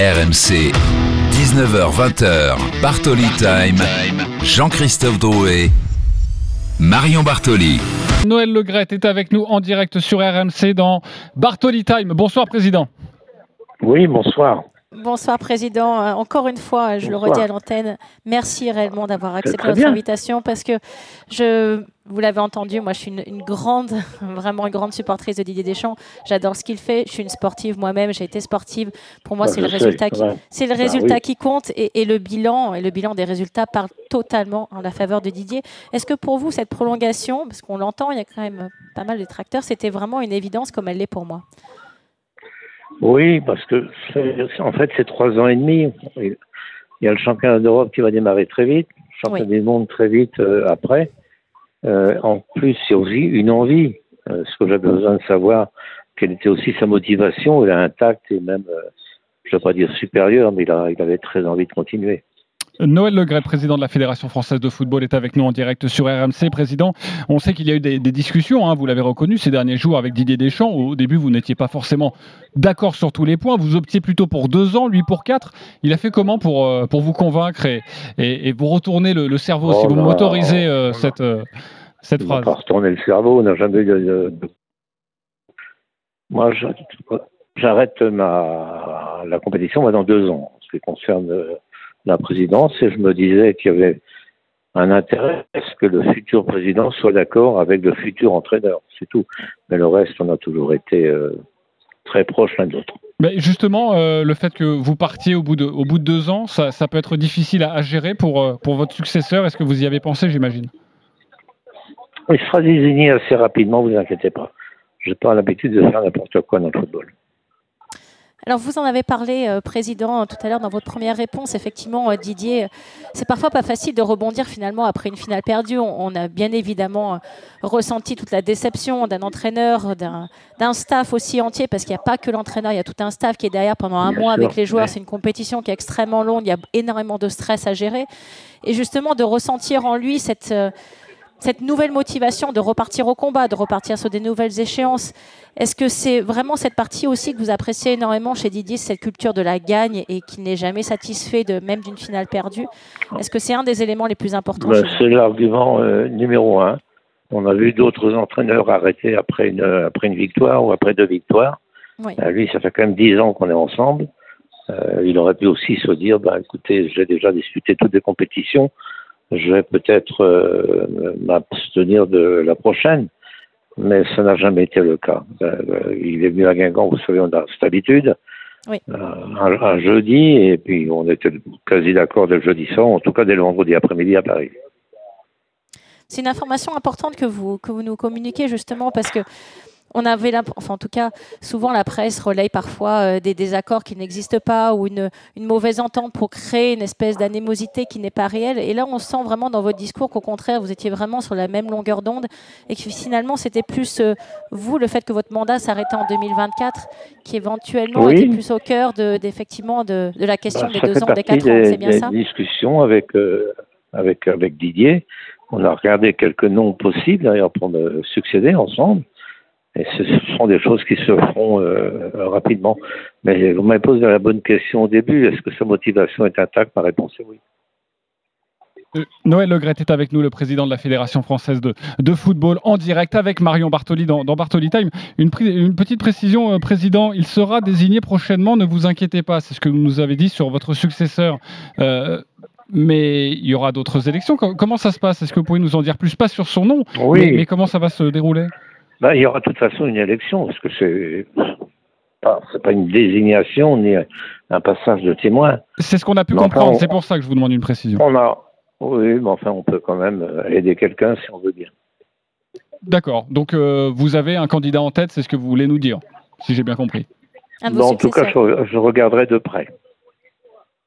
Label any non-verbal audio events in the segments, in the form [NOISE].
RMC, 19h-20h, Bartoli Time, Jean-Christophe Drouet, Marion Bartoli. Noël Legrette est avec nous en direct sur RMC dans Bartoli Time. Bonsoir Président. Oui, bonsoir. Bonsoir Président. Euh, encore une fois, je le redis à l'antenne, merci réellement d'avoir accepté notre invitation parce que je, vous l'avez entendu, moi je suis une, grande, [LAUGHS] vraiment une grande supportrice de Didier Deschamps. J'adore ce qu'il fait. Je suis une sportive moi-même. J'ai été sportive. Pour moi, bah, c'est le, résultat qui, c'est le bah résultat qui compte et, le bilan et le bilan des résultats parle totalement en la faveur de Didier. Est-ce que pour vous cette prolongation, parce qu'on l'entend, il y a quand même pas mal de tracteurs, c'était vraiment une évidence comme elle l'est pour moi? Oui, parce que en fait, c'est trois ans et demi. Il y a le championnat d'Europe qui va démarrer très vite, le championnat du monde très vite euh, après. Euh, en plus, c'est aussi une envie. Euh, ce que j'avais besoin de savoir, quelle était aussi sa motivation. Elle est intacte et même, je ne vais pas dire supérieure, mais il, a, il avait très envie de continuer. Noël Legret, président de la Fédération française de football, est avec nous en direct sur RMC. Président, on sait qu'il y a eu des, discussions, hein, vous l'avez reconnu, ces derniers jours avec Didier Deschamps. Au début, vous n'étiez pas forcément d'accord sur tous les points. Vous optiez plutôt pour deux ans, lui pour quatre. Il a fait comment pour, euh, pour vous convaincre et, et, vous retourner le, cerveau, si oh vous m'autorisez euh, cette, euh, cette phrase pas retourner le cerveau, on n'a jamais eu Moi, j'arrête ma la compétition dans deux ans, en ce qui concerne la présidence et je me disais qu'il y avait un intérêt à ce que le futur président soit d'accord avec le futur entraîneur, c'est tout. Mais le reste, on a toujours été euh, très proches l'un de l'autre. Mais justement, euh, le fait que vous partiez au bout de, au bout de deux ans, ça, ça peut être difficile à, gérer pour, euh, pour votre successeur. Est-ce que vous y avez pensé, j'imagine? Il sera désigné assez rapidement, vous inquiétez pas. Je n'ai pas l'habitude de faire n'importe quoi dans le football. Alors vous en avez parlé, euh, Président, tout à l'heure dans votre première réponse. Effectivement, euh, Didier, c'est parfois pas facile de rebondir finalement après une finale perdue. On, a bien évidemment euh, ressenti toute la déception d'un entraîneur, d'un staff aussi entier, parce qu'il n'y a pas que l'entraîneur, il y a tout un staff qui est derrière pendant un mois avec les joueurs. C'est une compétition qui est extrêmement longue, il y a énormément de stress à gérer. Et justement, de ressentir en lui cette cette nouvelle motivation de repartir au combat, de repartir sur des nouvelles échéances. Est-ce que c'est vraiment cette partie aussi que vous appréciez énormément chez Didier, cette culture de la gagne et qui n'est jamais satisfait de même d'une finale perdue? Est-ce que c'est un des éléments les plus importants ben, C'est l'argument euh, numéro un. On a vu d'autres entraîneurs arrêter après une, après une victoire ou après deux victoires. Ben, lui, ça fait quand même dix ans qu'on est ensemble. Euh, il aurait pu aussi se dire, bah, écoutez, j'ai déjà disputé toutes les compétitions je vais peut-être euh, m'abstenir de la prochaine, mais ça n'a jamais été le cas. Euh, il est venu à Guingamp, vous savez, on a cette habitude. Oui. Euh, un, jeudi, et puis on était quasi d'accord dès le jeudi soir, en tout cas dès le vendredi après-midi à Paris. C'est une information importante que vous, que vous nous communiquez justement parce que on avait, enfin en tout cas, souvent la presse relaye parfois euh, des désaccords qui n'existent pas ou une, mauvaise entente pour créer une espèce d'anémosité qui n'est pas réelle. Et là, on sent vraiment dans votre discours qu'au contraire, vous étiez vraiment sur la même longueur d'onde et que finalement, c'était plus euh, vous, le fait que votre mandat s'arrêtait en 2024, qui éventuellement était plus au cœur de, d'effectivement de, la question bah, des deux ans, des quatre ans. C'est bien ça? discussion avec, euh, avec, avec Didier. On a regardé quelques noms possibles d'ailleurs pour me succéder ensemble. Et ce sont des choses qui se feront euh, rapidement. Mais vous m'avez posé la bonne question au début. Est-ce que sa motivation est intacte? Ma réponse est oui. Euh, Noël Legret est avec nous, le président de la Fédération française de, de football, en direct avec Marion Bartoli dans, dans Bartoli Time. Une, une, petite précision, euh, président, il sera désigné prochainement, ne vous inquiétez pas, c'est ce que vous nous avez dit sur votre successeur. mais il y aura d'autres élections. Comment ça se passe? Est-ce que vous pouvez nous en dire plus? Pas sur son nom, oui. mais comment ça va se dérouler? Ben, il y aura de toute façon une élection, parce que c'est pas, pas une désignation ni un passage de témoin. C'est ce qu'on a pu comprendre, c'est pour ça que je vous demande une précision. On a, oui, mais enfin, on peut quand même aider quelqu'un si on veut bien. D'accord, donc euh, vous avez un candidat en tête, c'est ce que vous voulez nous dire, si j'ai bien compris. en tout cas, je, je, regarderai de près.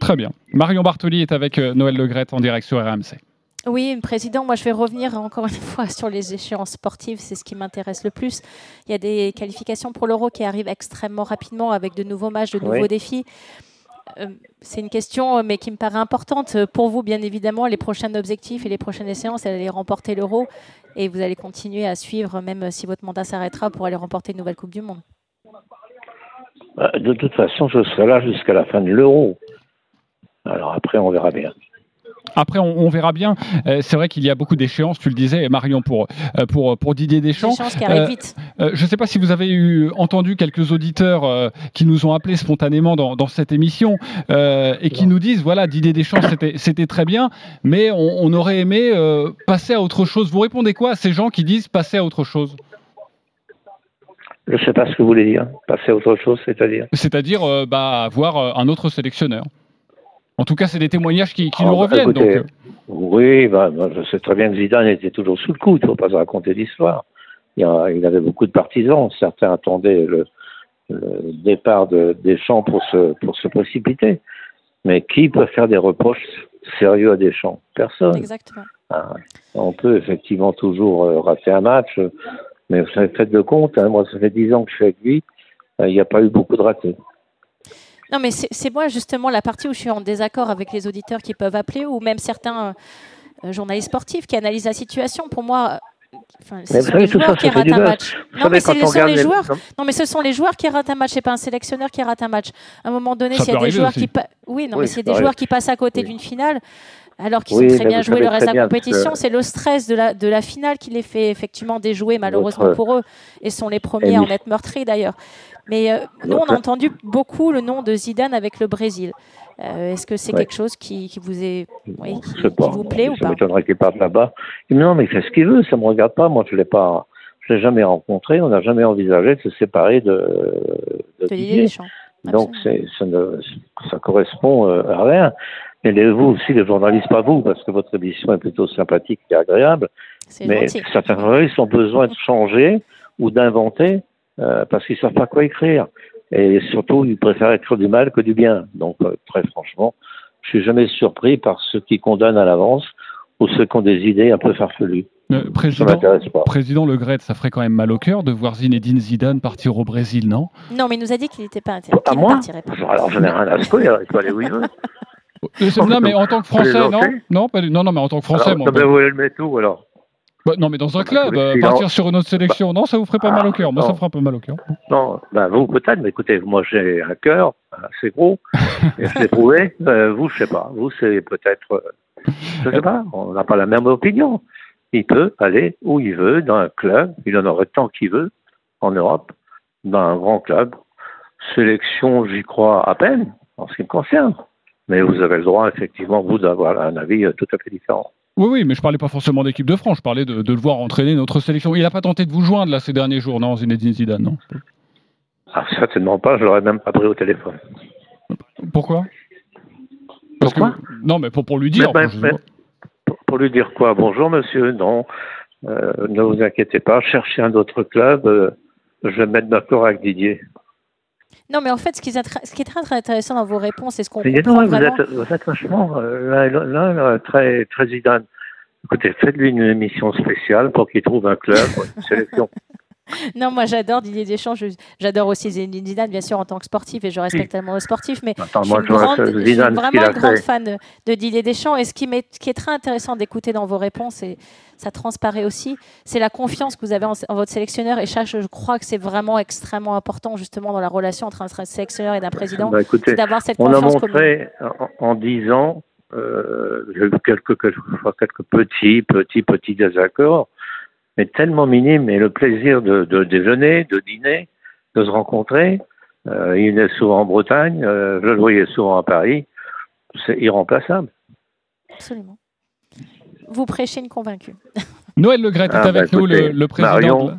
Très bien. Marion Bartoli est avec euh, Noël Legrette en direct sur RMC. Oui, Président, moi je vais revenir encore une fois sur les échéances sportives, c'est ce qui m'intéresse le plus. Il y a des qualifications pour l'Euro qui arrivent extrêmement rapidement avec de nouveaux matchs, de nouveaux défis. Euh, c'est une question, mais qui me paraît importante. Pour vous, bien évidemment, les prochains objectifs et les prochaines séances, c'est d'aller remporter l'Euro. Et vous allez continuer à suivre, même si votre mandat s'arrêtera, pour aller remporter une nouvelle Coupe du Monde. Bah, de toute façon, je serai là jusqu'à la fin de l'euro. Alors après, on verra bien. Après, on, verra bien. Euh, c'est vrai qu'il y a beaucoup d'échéances, tu le disais, Marion, pour, euh, pour, pour Didier Deschamps. Qui arrivent euh, vite. je ne sais pas si vous avez eu, entendu quelques auditeurs qui nous ont appelés spontanément dans, dans cette émission et qui nous disent voilà, Didier Deschamps, c'était très bien, mais on, on aurait aimé passer à autre chose. Vous répondez quoi à ces gens qui disent passer à autre chose? Je ne sais pas ce que vous voulez dire. Passer à autre chose, c'est-à-dire? C'est-à-dire bah, avoir un autre sélectionneur. En tout cas, c'est des témoignages qui, qui ah, nous bah, reviennent. donc... Euh. Oui, bah, bah, je sais très bien que Zidane était toujours sous le coup, il ne faut pas se raconter l'histoire. Il, il, avait beaucoup de partisans, certains attendaient le, départ de Deschamps pour se, pour se précipiter. Mais qui peut faire des reproches sérieux à Deschamps? Personne. Exactement. Ah, on peut effectivement toujours euh, rater un match, mais vous avez fait de compte, hein, moi ça fait dix ans que je suis avec lui, euh, il n'y a pas eu beaucoup de ratés. Non, mais c'est moi justement la partie où je suis en désaccord avec les auditeurs qui peuvent appeler ou même certains euh, journalistes sportifs qui analysent la situation. Pour moi, Enfin, ce sont les joueurs qui ratent un match. Non mais, ce sont les joueurs. Non, mais ce sont les joueurs qui ratent un match. C'est pas un sélectionneur qui rate un match. À un moment donné, s'il y a des joueurs qui, oui, non, mais s'il y a des joueurs qui passent à côté d'une finale, alors qu'ils ont très bien joué le reste de la compétition, c'est le stress de la de la finale qui les fait effectivement déjouer malheureusement pour eux et sont les premiers à en être meurtris d'ailleurs. Mais euh, nous, on a entendu beaucoup le nom de Zidane avec le Brésil. Euh, est-ce que c'est quelque chose qui, vous est, oui, qui, vous plaît ou pas Ça m'étonnerait qu'il parte là-bas. Non, mais il fait ce qu'il veut, ça me regarde pas. Moi, je l'ai pas, je l'ai jamais rencontré. On n'a jamais envisagé de se séparer de, de, Didier. Donc, c'est, ça, ne, ça correspond euh, à rien. Mais vous aussi, les journalistes, pas vous, parce que votre émission est plutôt sympathique et agréable. Mais certains journalistes ont besoin de changer ou d'inventer euh, parce qu'ils savent pas quoi écrire. Et surtout, ils préfèrent écrire du mal que du bien. Donc, euh, très franchement, je suis jamais surpris par ceux qui condamnent à l'avance ou ceux qui ont des idées un peu farfelues. Euh, président, président Le Gret, ça ferait quand même mal au cœur de voir Zinedine Zidane partir au Brésil, non? Non, mais il nous a dit qu'il n'était pas intéressé. À moi? Alors, je n'ai rien à secouer, il peut aller où il veut. Non, mais en tant que Français, non? Non, non, non, mais en tant que Français, alors, moi. vous voulez le mettre où alors bah, non, mais dans un club, euh, partir sur une autre sélection, non, ça vous ferait pas mal au cœur. Moi, ça me ferait un peu mal au cœur. Non, bah, vous peut-être, mais écoutez, moi j'ai un cœur assez gros, [LAUGHS] et je l'ai prouvé. Euh, vous, je sais pas. Vous, c'est peut-être, euh, je sais pas, on n'a pas la même opinion. Il peut aller où il veut, dans un club, il en aurait tant qu'il veut, en Europe, dans un grand club. Sélection, j'y crois à peine, en ce qui me concerne. Mais vous avez le droit, effectivement, vous, d'avoir un avis tout à fait différent. Oui, oui, mais je parlais pas forcément d'équipe de France, je parlais de, le voir entraîner notre sélection. Il n'a pas tenté de vous joindre là ces derniers jours, non, Zinedine Zidane, non? Ah, Certainement pas, je l'aurais même pas pris au téléphone. Pourquoi? Pourquoi? Non, mais pour, pour lui dire. pour, lui dire quoi? Bonjour monsieur, non, euh, ne vous inquiétez pas, cherchez un autre club, euh, je vais me mettre d'accord avec Didier. Non, mais en fait, ce qui, est, ce qui est très, très intéressant dans vos réponses, c'est ce qu'on comprend vous, vraiment... êtes, vous êtes vachement euh, là, là, très, très. Écoutez, faites-lui une émission spéciale pour qu'il trouve un club, une sélection. [LAUGHS] non, moi j'adore Didier Deschamps, j'adore aussi Zidane bien sûr en tant que sportif et je respecte tellement le sportif, mais je, suis vraiment une grande fan de, Didier Deschamps et ce qui, est, qui est très intéressant d'écouter dans vos réponses et ça transparaît aussi, c'est la confiance que vous avez en, votre sélectionneur et je crois que c'est vraiment extrêmement important justement dans la relation entre un sélectionneur et un président, bah, d'avoir cette confiance. On a montré en, dix ans euh, quelques, quelques, quelques petits, petits, petits désaccords mais tellement minime. Et le plaisir de, déjeuner, de dîner, de se rencontrer, euh, il est souvent en Bretagne, euh, je le voyais souvent à Paris, c'est irremplaçable. Absolument. Vous prêchez une convaincue. [LAUGHS] Noël Le Gret est ah, avec bah, nous, le, président. Marion,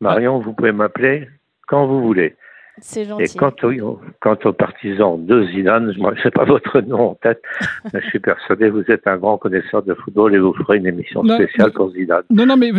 Marion vous pouvez m'appeler quand vous voulez. C'est gentil. Et quant, quant aux partisans de Zidane, je ne sais pas votre nom en tête, mais je suis persuadé que vous êtes un grand connaisseur de football et vous ferez une émission spéciale pour Zidane. Non, non, mais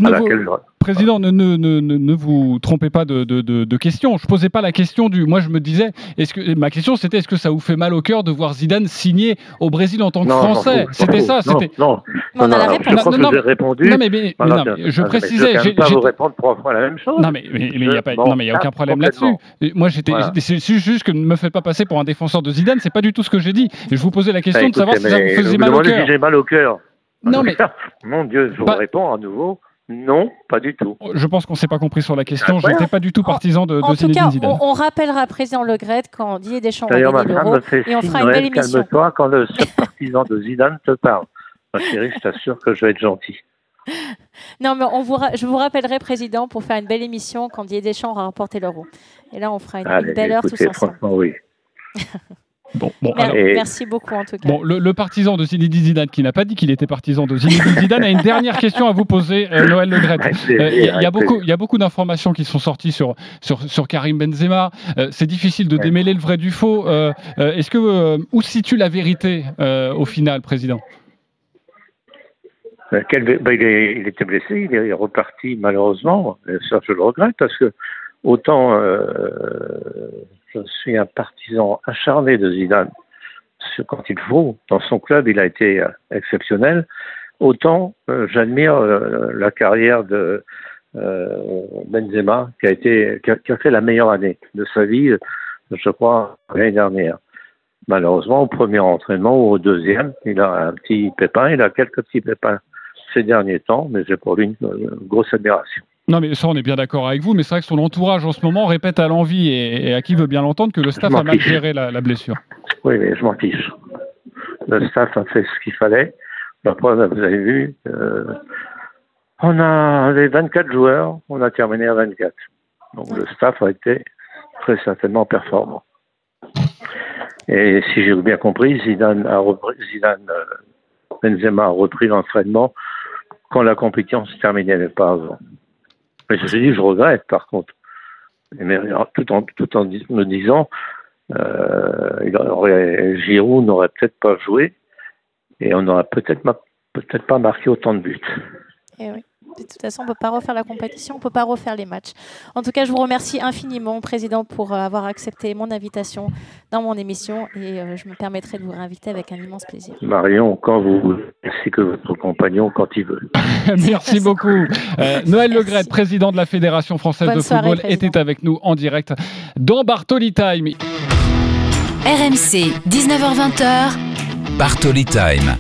Président, ne, ne, ne, ne, vous trompez pas de, de, de, question. Je posais pas la question du. Moi, je me disais, est-ce que ma question c'était est-ce que ça vous fait mal au cœur de voir Zidane signer au Brésil en tant que Français? C'était ça. Non, non, non, non, je crois que vous avez répondu. Non, mais, mais, non, mais je précisais. Je ne pas vous répondre trois fois la même chose. Non, mais il n'y a pas. non, mais il y a aucun problème là-dessus. Moi, j'étais. C'est juste que ne me faites pas passer pour un défenseur de Zidane. C'est pas du tout ce que j'ai dit. je vous posais la bah, question de savoir si ça vous faisait mal au cœur. mal au cœur. Non, [LAUGHS] mais. Mon Dieu, je vous bah, réponds à nouveau. Non, pas du tout. Je pense qu'on ne s'est pas compris sur la question. Je n'étais pas du tout partisan de, en tout cas, Zidane. On, rappellera président Le Gret quand Didier Deschamps va gagner l'Euro et on fera une belle émission. Calme-toi quand le partisan de Zidane te parle. Ma chérie, je t'assure que je vais être gentil. Non, mais on vous je vous rappellerai, Président, pour faire une belle émission quand Didier Deschamps aura remporté l'Euro. Et là, on fera une, belle heure tous ensemble. Franchement, oui. [LAUGHS] Bon, bon, Merci beaucoup en tout cas. Bon, le, partisan de Zinedine Zidane qui n'a pas dit qu'il était partisan de Zinedine [LAUGHS] Zidane a une dernière question à vous poser, euh, Noël Le euh, Il y, a beaucoup, il y a beaucoup d'informations qui sont sorties sur, sur, sur Karim Benzema. Euh, c'est difficile de démêler le vrai du faux. Est-ce que où se situe la vérité au final, président? Quel, ben, il, était blessé, il est reparti malheureusement. Ça, je le regrette parce que autant je suis un partisan acharné de Zidane. Quand il faut, dans son club, il a été euh, exceptionnel. Autant euh, j'admire euh, la carrière de Benzema, qui a été, qui a, fait la meilleure année de sa vie, je crois, l'année dernière. Malheureusement, au premier entraînement ou au deuxième, il a un petit pépin. Il a quelques petits pépins ces derniers temps, mais j'ai pour lui une grosse admiration. Non, mais ça, on est bien d'accord avec vous, mais c'est vrai que son entourage en ce moment répète à l'envie et, à qui veut bien l'entendre que le staff a mal géré la, blessure. Oui, mais je m'en fiche. Le staff a fait ce qu'il fallait. La preuve, vous avez vu, euh, on a les 24 joueurs, on a terminé à 24. Donc le staff a été très certainement performant. Et si j'ai bien compris, Zidane a repris, Zidane, euh, Benzema a repris l'entraînement quand la compétition se terminait, mais pas avant. Mais je dit, je regrette par contre. Mais tout en, tout en me disant, euh, Giroud n'aurait peut-être pas joué et on n'aurait peut-être pas marqué autant de buts. Eh. De toute façon, on ne peut pas refaire la compétition, on ne peut pas refaire les matchs. En tout cas, je vous remercie infiniment, Président, pour euh, avoir accepté mon invitation dans mon émission et euh, je me permettrai de vous réinviter avec un immense plaisir. Marion, quand vous voulez, ainsi que votre compagnon quand il veut. [LAUGHS] Merci beaucoup. Euh, Noël Legret, président de la Fédération française de football, était avec nous en direct dans Bartoli Time. RMC, 19h20. Bartoli Time.